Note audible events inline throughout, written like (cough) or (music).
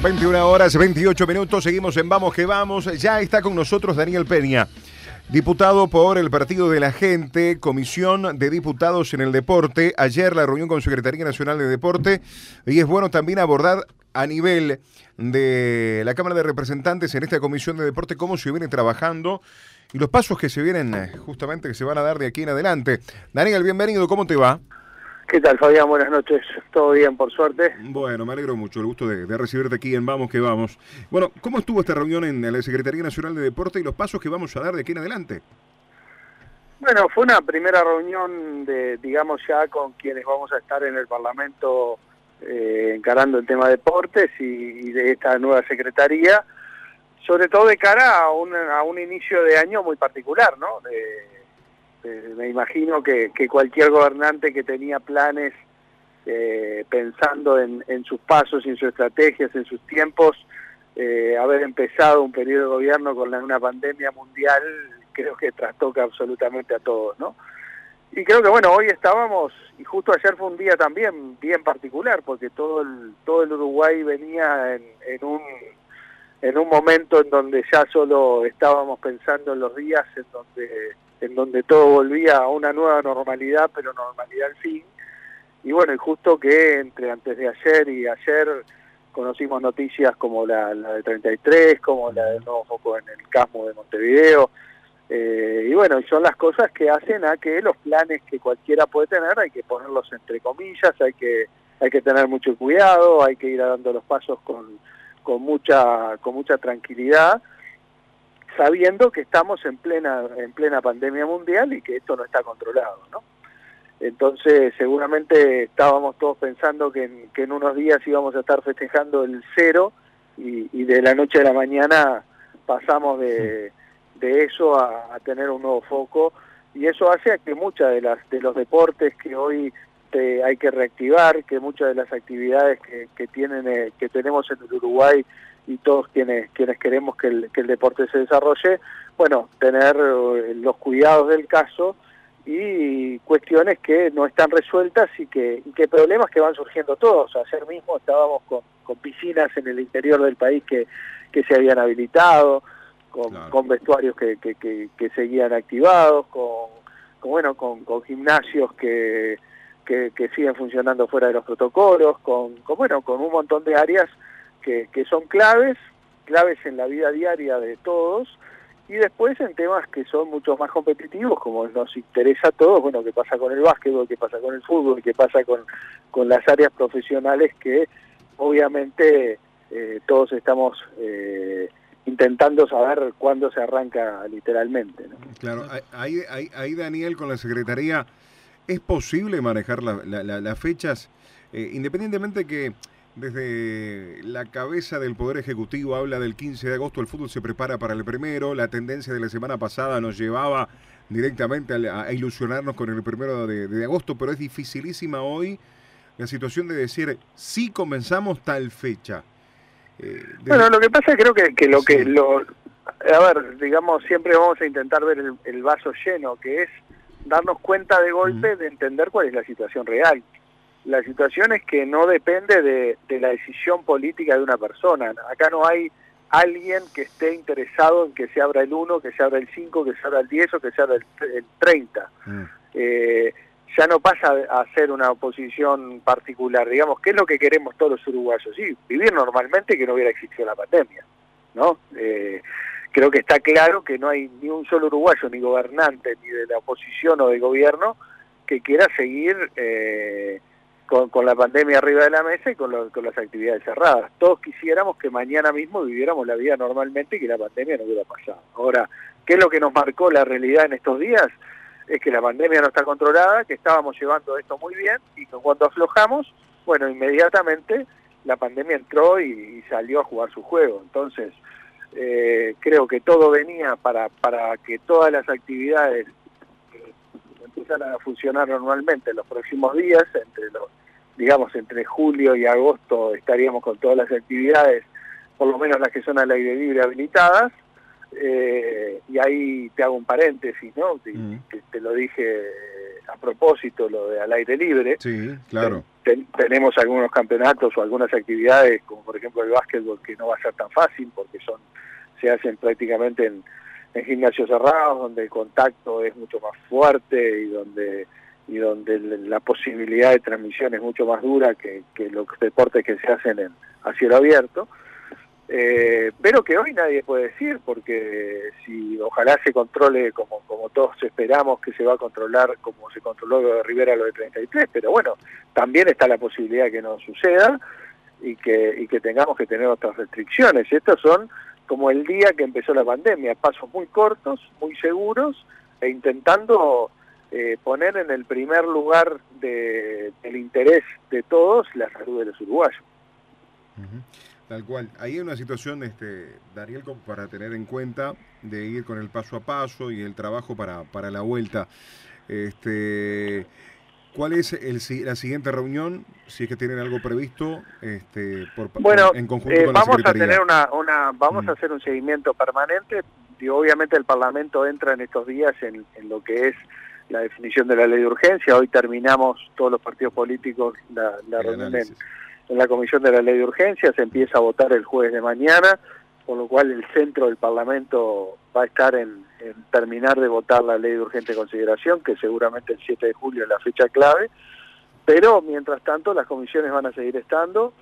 21 horas 28 minutos, seguimos en Vamos que Vamos. Ya está con nosotros Daniel Peña, diputado por el Partido de la Gente, Comisión de Diputados en el Deporte. Ayer la reunión con Secretaría Nacional de Deporte y es bueno también abordar a nivel de la Cámara de Representantes en esta Comisión de Deporte cómo se viene trabajando y los pasos que se vienen eh, justamente que se van a dar de aquí en adelante. Daniel, bienvenido, ¿cómo te va? ¿Qué tal, Fabián? Buenas noches. Todo bien, por suerte. Bueno, me alegro mucho. El gusto de, recibirte aquí en Vamos que Vamos. Bueno, ¿cómo estuvo esta reunión en la Secretaría Nacional de Deporte y los pasos que vamos a dar de aquí en adelante? Bueno, fue una primera reunión de, digamos, ya con quienes vamos a estar en el Parlamento eh, encarando el tema de deportes y, de esta nueva Secretaría, sobre todo de cara a un, a un inicio de año muy particular, ¿no? De, este, me imagino que, cualquier gobernante que tenía planes eh, pensando en, sus pasos, en sus estrategias, en sus tiempos, eh, haber empezado un periodo de gobierno con una pandemia mundial, creo que trastoca absolutamente a todos, ¿no? Y creo que bueno, hoy estábamos, y justo ayer fue un día también bien particular, porque todo el, todo el Uruguay venía en, en un en un momento en donde ya solo estábamos pensando en los días en donde en donde todo volvía a una nueva normalidad, pero normalidad al fin. Y bueno, y justo que entre antes de ayer y ayer conocimos noticias como la, de 33, como la del nuevo foco en el Casmo de Montevideo. Eh, y bueno, son las cosas que hacen a que los planes que cualquiera puede tener hay que ponerlos entre comillas, hay que hay que tener mucho cuidado, hay que ir dando los pasos con, con mucha con mucha tranquilidad sabiendo que estamos en plena en plena pandemia mundial y que esto no está controlado, ¿no? Entonces, seguramente estábamos todos pensando que en, que en unos días íbamos a estar festejando el cero y, de la noche a la mañana pasamos de, de eso a, tener un nuevo foco y eso hace a que muchas de las de los deportes que hoy hay que reactivar, que muchas de las actividades que, que tienen eh, que tenemos en el Uruguay y todos quienes quienes queremos que el, que el deporte se desarrolle, bueno, tener eh, los cuidados del caso y cuestiones que no están resueltas y que, y que problemas que van surgiendo todos. Ayer mismo estábamos con, con piscinas en el interior del país que, que se habían habilitado, con, con vestuarios que, que, que, seguían activados, con, con bueno, con, con gimnasios que, que, que siguen funcionando fuera de los protocolos, con, bueno, con un montón de áreas que, son claves, claves en la vida diaria de todos, y después en temas que son mucho más competitivos, como nos interesa a todos, bueno, qué pasa con el básquetbol, qué pasa con el fútbol, qué pasa con, con las áreas profesionales que obviamente eh, todos estamos eh, intentando saber cuándo se arranca literalmente. Claro, ahí, ahí, Daniel con la Secretaría, ¿es posible manejar las fechas, eh, independientemente que desde la cabeza del Poder Ejecutivo habla del 15 de agosto, el fútbol se prepara para el primero, la tendencia de la semana pasada nos llevaba directamente a, ilusionarnos con el primero de, agosto, pero es dificilísima hoy la situación de decir, sí comenzamos tal fecha. Eh, bueno, lo que pasa creo que, que lo que... Lo, a ver, digamos, siempre vamos a intentar ver el, vaso lleno, que es darnos cuenta de golpe de entender cuál es la situación real la situación es que no depende de, la decisión política de una persona. Acá no hay alguien que esté interesado en que se abra el 1, que se abra el 5, que se abra el 10 o que se abra el, 30. Mm. Eh, ya no pasa a ser una oposición particular. Digamos, ¿qué es lo que queremos todos los uruguayos? Sí, vivir normalmente que no hubiera existido la pandemia. ¿no? Eh, creo que está claro que no hay ni un solo uruguayo, ni gobernante, ni de la oposición o del gobierno, que quiera seguir... Eh, con, la pandemia arriba de la mesa y con, las actividades cerradas. Todos quisiéramos que mañana mismo viviéramos la vida normalmente y que la pandemia no hubiera pasado. Ahora, ¿qué es lo que nos marcó la realidad en estos días? Es que la pandemia no está controlada, que estábamos llevando esto muy bien y que cuando aflojamos, bueno, inmediatamente la pandemia entró y, salió a jugar su juego. Entonces, eh, creo que todo venía para, para que todas las actividades empezaran a funcionar normalmente en los próximos días, entre los digamos, entre julio y agosto estaríamos con todas las actividades, por lo menos las que son al aire libre habilitadas, eh, y ahí te hago un paréntesis, ¿no? Que, mm. te lo dije a propósito, lo de al aire libre. Sí, claro. Te, tenemos algunos campeonatos o algunas actividades, como por ejemplo el básquetbol, que no va a ser tan fácil porque son se hacen prácticamente en, gimnasios cerrados, donde el contacto es mucho más fuerte y donde y donde la posibilidad de transmisión es mucho más dura que, que los deportes que se hacen en, a cielo abierto. Eh, pero que hoy nadie puede decir, porque si ojalá se controle como, como todos esperamos que se va a controlar, como se controló lo de Rivera lo de 33, pero bueno, también está la posibilidad que no suceda y que, y que tengamos que tener otras restricciones. Estos son como el día que empezó la pandemia, pasos muy cortos, muy seguros, e intentando eh, poner en el primer lugar de, del interés de todos la salud de los uruguayos. Tal cual. Ahí hay una situación, este, Dariel, para tener en cuenta de ir con el paso a paso y el trabajo para, para la vuelta. Este, ¿Cuál es el, la siguiente reunión? Si es que tienen algo previsto este, por, bueno, en conjunto eh, con vamos a tener una, una vamos a mm. hacer un seguimiento permanente y obviamente el Parlamento entra en estos días en, lo que es la definición de la ley de urgencia. Hoy terminamos todos los partidos políticos la, la reunión en, en la Comisión de la Ley de Urgencia, se empieza a votar el jueves de mañana, con lo cual el centro del Parlamento va a estar en, terminar de votar la Ley de Urgente Consideración, que seguramente el 7 de julio es la fecha clave, pero mientras tanto las comisiones van a seguir estando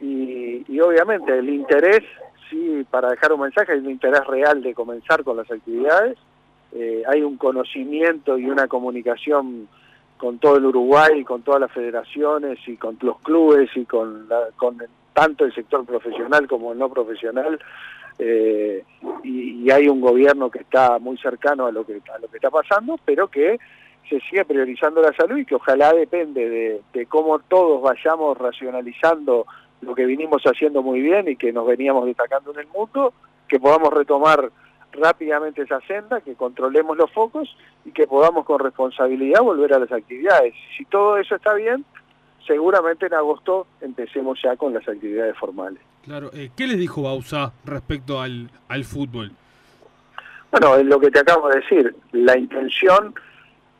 y, obviamente el interés, sí, para dejar un mensaje, hay un interés real de comenzar con las actividades, eh, hay un conocimiento y una comunicación con todo el Uruguay, con todas las federaciones y con los clubes y con, con tanto el sector profesional como el no profesional. Eh, y, hay un gobierno que está muy cercano a lo que a lo que está pasando, pero que se sigue priorizando la salud y que ojalá depende de, de cómo todos vayamos racionalizando lo que vinimos haciendo muy bien y que nos veníamos destacando en el mundo, que podamos retomar rápidamente esa senda, que controlemos los focos y que podamos con responsabilidad volver a las actividades. Si todo eso está bien, seguramente en agosto empecemos ya con las actividades formales. Claro, eh, ¿qué les dijo Bausa respecto al, al fútbol? Bueno, es lo que te acabo de decir, la intención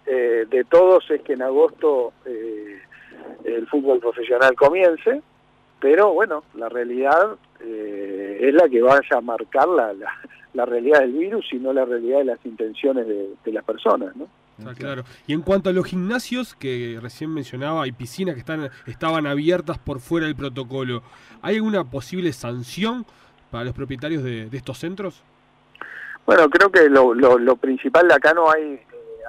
eh, de todos es que en agosto eh, el fútbol profesional comience, pero bueno, la realidad es la que vaya a marcar la, la realidad del virus, sino la realidad de las intenciones de, las personas, ¿no? Ah, claro. Y en cuanto a los gimnasios que recién mencionaba y piscinas que están estaban abiertas por fuera del protocolo, ¿hay alguna posible sanción para los propietarios de, estos centros? Bueno, creo que lo, lo, principal de acá no hay, eh,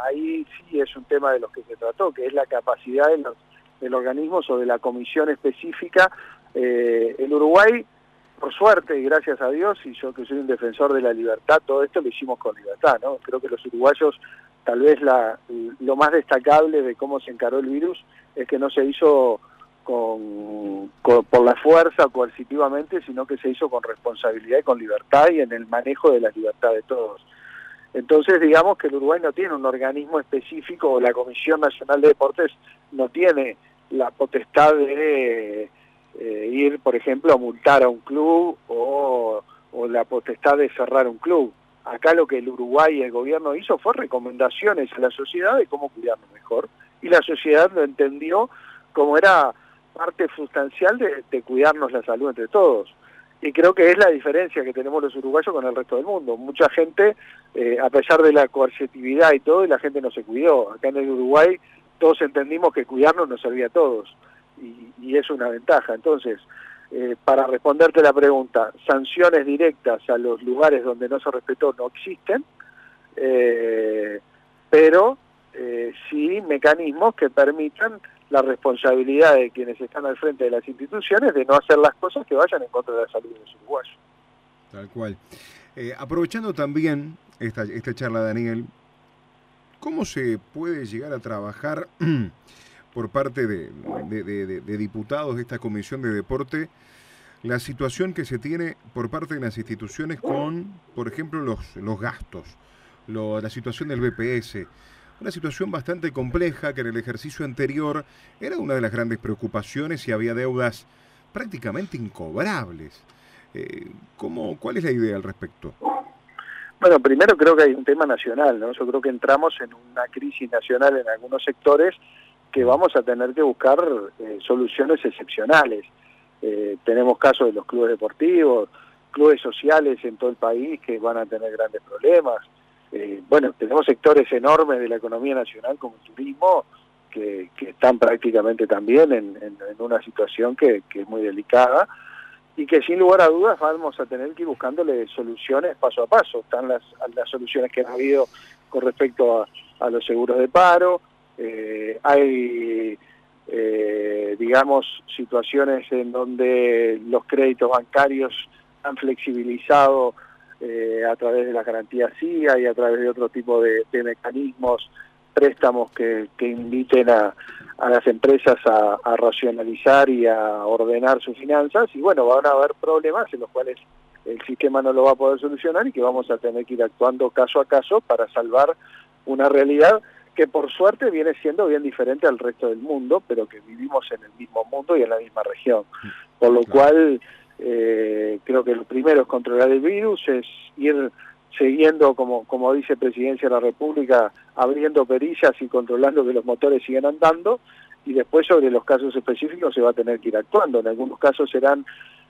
ahí sí es un tema de los que se trató, que es la capacidad de los, del organismo o de la comisión específica. Eh, en Uruguay por suerte y gracias a Dios, y yo que soy un defensor de la libertad, todo esto lo hicimos con libertad, ¿no? Creo que los uruguayos, tal vez la, lo más destacable de cómo se encaró el virus es que no se hizo con, por la fuerza coercitivamente, sino que se hizo con responsabilidad y con libertad y en el manejo de la libertad de todos. Entonces, digamos que el Uruguay no tiene un organismo específico, o la Comisión Nacional de Deportes no tiene la potestad de eh, ir, por ejemplo, a multar a un club o, la potestad de cerrar un club. Acá lo que el Uruguay y el gobierno hizo fue recomendaciones a la sociedad de cómo cuidarnos mejor. Y la sociedad lo entendió como era parte sustancial de, cuidarnos la salud entre todos. Y creo que es la diferencia que tenemos los uruguayos con el resto del mundo. Mucha gente, eh, a pesar de la coercitividad y todo, y la gente no se cuidó. Acá en el Uruguay todos entendimos que cuidarnos nos servía a todos y, es una ventaja. Entonces, eh, para responderte la pregunta, sanciones directas a los lugares donde no se respetó no existen, eh, pero eh, sí mecanismos que permitan la responsabilidad de quienes están al frente de las instituciones de no hacer las cosas que vayan en contra de la salud de los uruguayos. Tal cual. aprovechando también esta, esta charla, Daniel, ¿cómo se puede llegar a trabajar (clears throat) por parte de, diputados de esta Comisión de Deporte la situación que se tiene por parte de las instituciones con, por ejemplo, los, los gastos, la situación del BPS. Una situación bastante compleja que en el ejercicio anterior era una de las grandes preocupaciones y había deudas prácticamente incobrables. Eh, ¿cómo, ¿Cuál es la idea al respecto? Bueno, primero creo que hay un tema nacional, ¿no? Yo creo que entramos en una crisis nacional en algunos sectores que vamos a tener que buscar eh, soluciones excepcionales. Eh, tenemos casos de los clubes deportivos, clubes sociales en todo el país que van a tener grandes problemas. Eh, bueno, tenemos sectores enormes de la economía nacional como el turismo que, están prácticamente también en, una situación que, es muy delicada y que sin lugar a dudas vamos a tener que ir buscándole soluciones paso a paso. Están las, las soluciones que han habido con respecto a los seguros de paro, eh, hay, eh, digamos, situaciones en donde los créditos bancarios han flexibilizado eh, a través de las garantías CIA y a través de otro tipo de, mecanismos, préstamos que, inviten a, las empresas a, a, racionalizar y a ordenar sus finanzas. Y bueno, van a haber problemas en los cuales el sistema no lo va a poder solucionar y que vamos a tener que ir actuando caso a caso para salvar una realidad que por suerte viene siendo bien diferente al resto del mundo, pero que vivimos en el mismo mundo y en la misma región. Por lo cual, eh, creo que lo primero es controlar el virus, es ir siguiendo, como, como dice Presidencia de la República, abriendo perillas y controlando que los motores sigan andando, y después sobre los casos específicos se va a tener que ir actuando. En algunos casos serán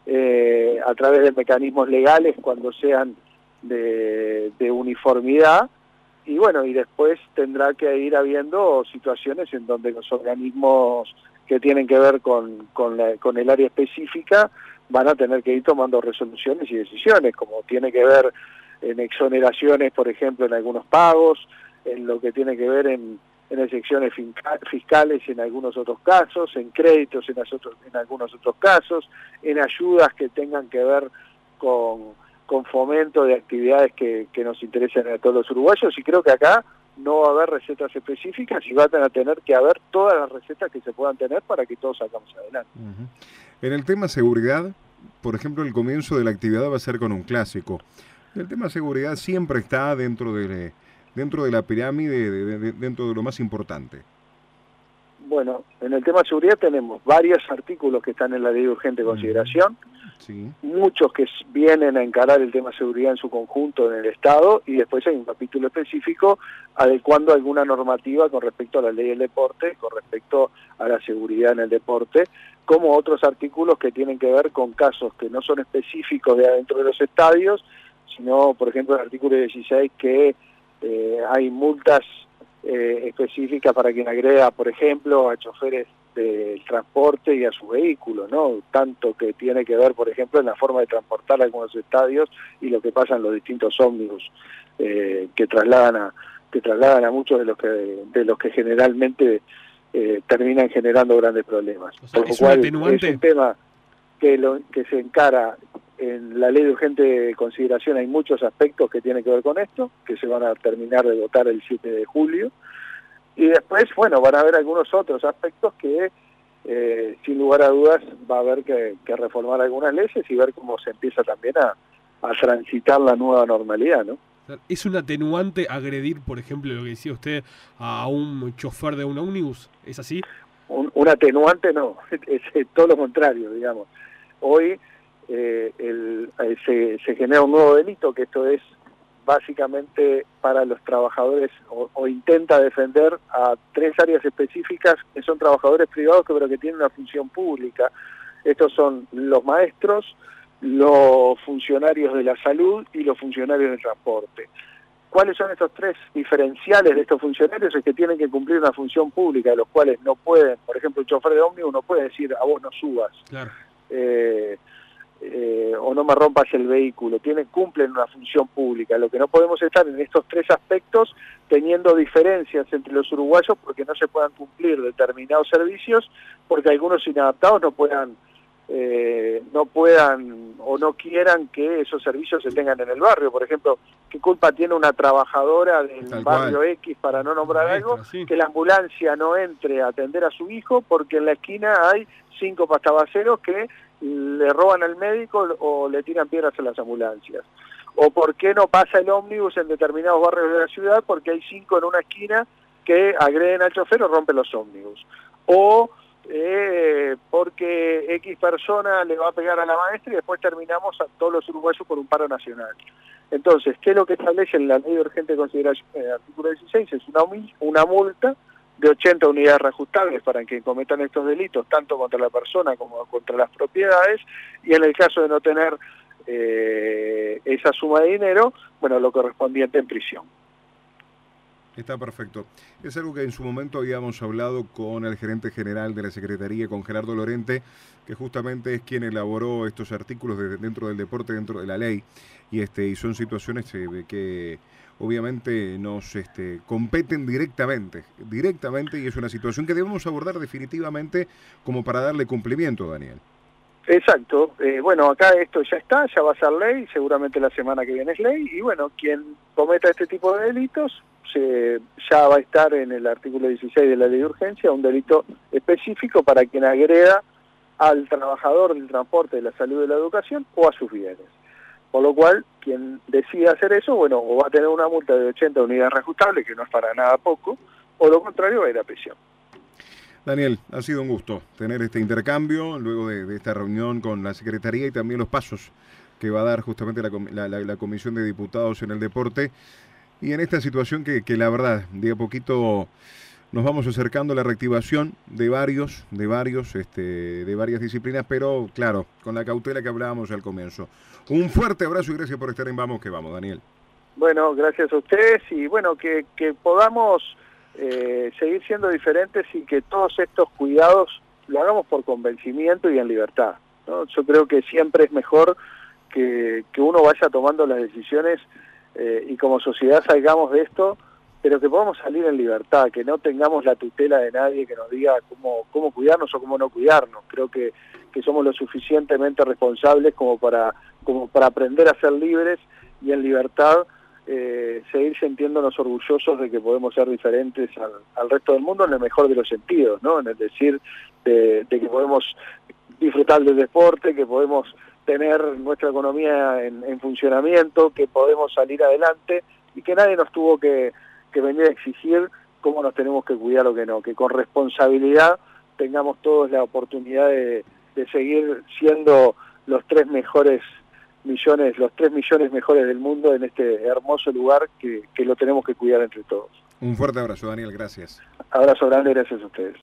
eh, a través de mecanismos legales cuando sean de, de uniformidad, y bueno, y después tendrá que ir habiendo situaciones en donde los organismos que tienen que ver con, con, el área específica van a tener que ir tomando resoluciones y decisiones, como tiene que ver en exoneraciones, por ejemplo, en algunos pagos, en lo que tiene que ver en, en excepciones fiscales en algunos otros casos, en créditos en, en algunos otros casos, en ayudas que tengan que ver con con fomento de actividades que, nos interesen a todos los uruguayos y creo que acá no va a haber recetas específicas y van a tener que haber todas las recetas que se puedan tener para que todos salgamos adelante. En el tema seguridad, por ejemplo, el comienzo de la actividad va a ser con un clásico. El tema seguridad siempre está dentro de, dentro de la pirámide, dentro de lo más importante. Bueno, en el tema seguridad tenemos varios artículos que están en la ley de urgente consideración. Muchos que vienen a encarar el tema de seguridad en su conjunto en el Estado y después hay un capítulo específico adecuando alguna normativa con respecto a la ley del deporte, con respecto a la seguridad en el deporte, como otros artículos que tienen que ver con casos que no son específicos de adentro de los estadios, sino, por ejemplo, el artículo 16 que eh, hay multas eh, específicas para quien agrega, por ejemplo, a choferes del transporte y a su vehículo, ¿no? Tanto que tiene que ver, por ejemplo, en la forma de transportar algunos estadios y lo que pasa en los distintos ómnibus eh, que trasladan a que trasladan a muchos de los que de los que generalmente eh, terminan generando grandes problemas. Por lo cual es un tema que lo, que se encara en la ley de urgente consideración hay muchos aspectos que tienen que ver con esto, que se van a terminar de votar el 7 de julio, y después, bueno, van a haber algunos otros aspectos que, eh, sin lugar a dudas, va a haber que, reformar algunas leyes y ver cómo se empieza también a, transitar la nueva normalidad, ¿no? ¿Es un atenuante agredir, por ejemplo, lo que decía usted, a un chofer de un ómnibus? ¿Es así? Un, atenuante no, (laughs) es, todo lo contrario, digamos. Hoy eh, el, eh, se, se genera un nuevo delito, que esto es básicamente para los trabajadores o, intenta defender a tres áreas específicas que son trabajadores privados que, pero que tienen una función pública. Estos son los maestros, los funcionarios de la salud y los funcionarios del transporte. ¿Cuáles son estos tres diferenciales de estos funcionarios? Es que tienen que cumplir una función pública, de los cuales no pueden, por ejemplo, el chofer de ómnibus no puede decir a vos no subas. Claro. Eh, eh, o no me rompas el vehículo, tienen, cumplen una función pública. Lo que no podemos estar en estos tres aspectos teniendo diferencias entre los uruguayos porque no se puedan cumplir determinados servicios, porque algunos inadaptados no puedan eh, no puedan o no quieran que esos servicios se tengan en el barrio. Por ejemplo, ¿qué culpa tiene una trabajadora del barrio X, para no nombrar algo, que la ambulancia no entre a atender a su hijo porque en la esquina hay cinco pastabaceros que le roban al médico o le tiran piedras a las ambulancias. O por qué no pasa el ómnibus en determinados barrios de la ciudad porque hay cinco en una esquina que agreden al chofer o rompen los ómnibus. O eh, porque X persona le va a pegar a la maestra y después terminamos a todos los uruguayos por un paro nacional. Entonces, ¿qué es lo que establece en la ley de urgente consideración, el artículo 16? Es una, una multa de 80 unidades reajustables para que cometan estos delitos, tanto contra la persona como contra las propiedades, y en el caso de no tener eh, esa suma de dinero, bueno, lo correspondiente en prisión. Está perfecto. Es algo que en su momento habíamos hablado con el gerente general de la Secretaría, con Gerardo Lorente, que justamente es quien elaboró estos artículos de, dentro del deporte, dentro de la ley, y este y son situaciones eh, que obviamente nos este, competen directamente, directamente, y es una situación que debemos abordar definitivamente como para darle cumplimiento, Daniel. Exacto. Eh, bueno, acá esto ya está, ya va a ser ley, seguramente la semana que viene es ley, y bueno, quien cometa este tipo de delitos se, ya va a estar en el artículo 16 de la ley de urgencia un delito específico para quien agreda al trabajador del transporte, de la salud de la educación o a sus bienes. Por lo cual, quien decida hacer eso, bueno, o va a tener una multa de 80 unidades reajustables, que no es para nada poco, o lo contrario va a ir a prisión. Daniel, ha sido un gusto tener este intercambio luego de, esta reunión con la Secretaría y también los pasos que va a dar justamente la, Comisión de Diputados en el deporte. Y en esta situación que, que, la verdad, de a poquito nos vamos acercando a la reactivación de varios, de varios, este, de varias disciplinas, pero claro, con la cautela que hablábamos al comienzo. Un fuerte abrazo y gracias por estar en Vamos que Vamos, Daniel. Bueno, gracias a ustedes y bueno, que, que podamos eh, seguir siendo diferentes y que todos estos cuidados lo hagamos por convencimiento y en libertad. ¿no? Yo creo que siempre es mejor que, que uno vaya tomando las decisiones eh, y como sociedad salgamos de esto, pero que podamos salir en libertad, que no tengamos la tutela de nadie que nos diga cómo, cómo cuidarnos o cómo no cuidarnos. Creo que, que somos lo suficientemente responsables como para, como para aprender a ser libres y en libertad eh, seguir sintiéndonos orgullosos de que podemos ser diferentes al, resto del mundo en el mejor de los sentidos, ¿no? En el decir de, que podemos disfrutar del deporte, que podemos tener nuestra economía en, funcionamiento, que podemos salir adelante y que nadie nos tuvo que, venir a exigir cómo nos tenemos que cuidar o que no, que con responsabilidad tengamos todos la oportunidad de seguir siendo los tres mejores millones, los tres millones mejores del mundo en este hermoso lugar que, que lo tenemos que cuidar entre todos. Un fuerte abrazo, Daniel, gracias. Abrazo grande, gracias a ustedes.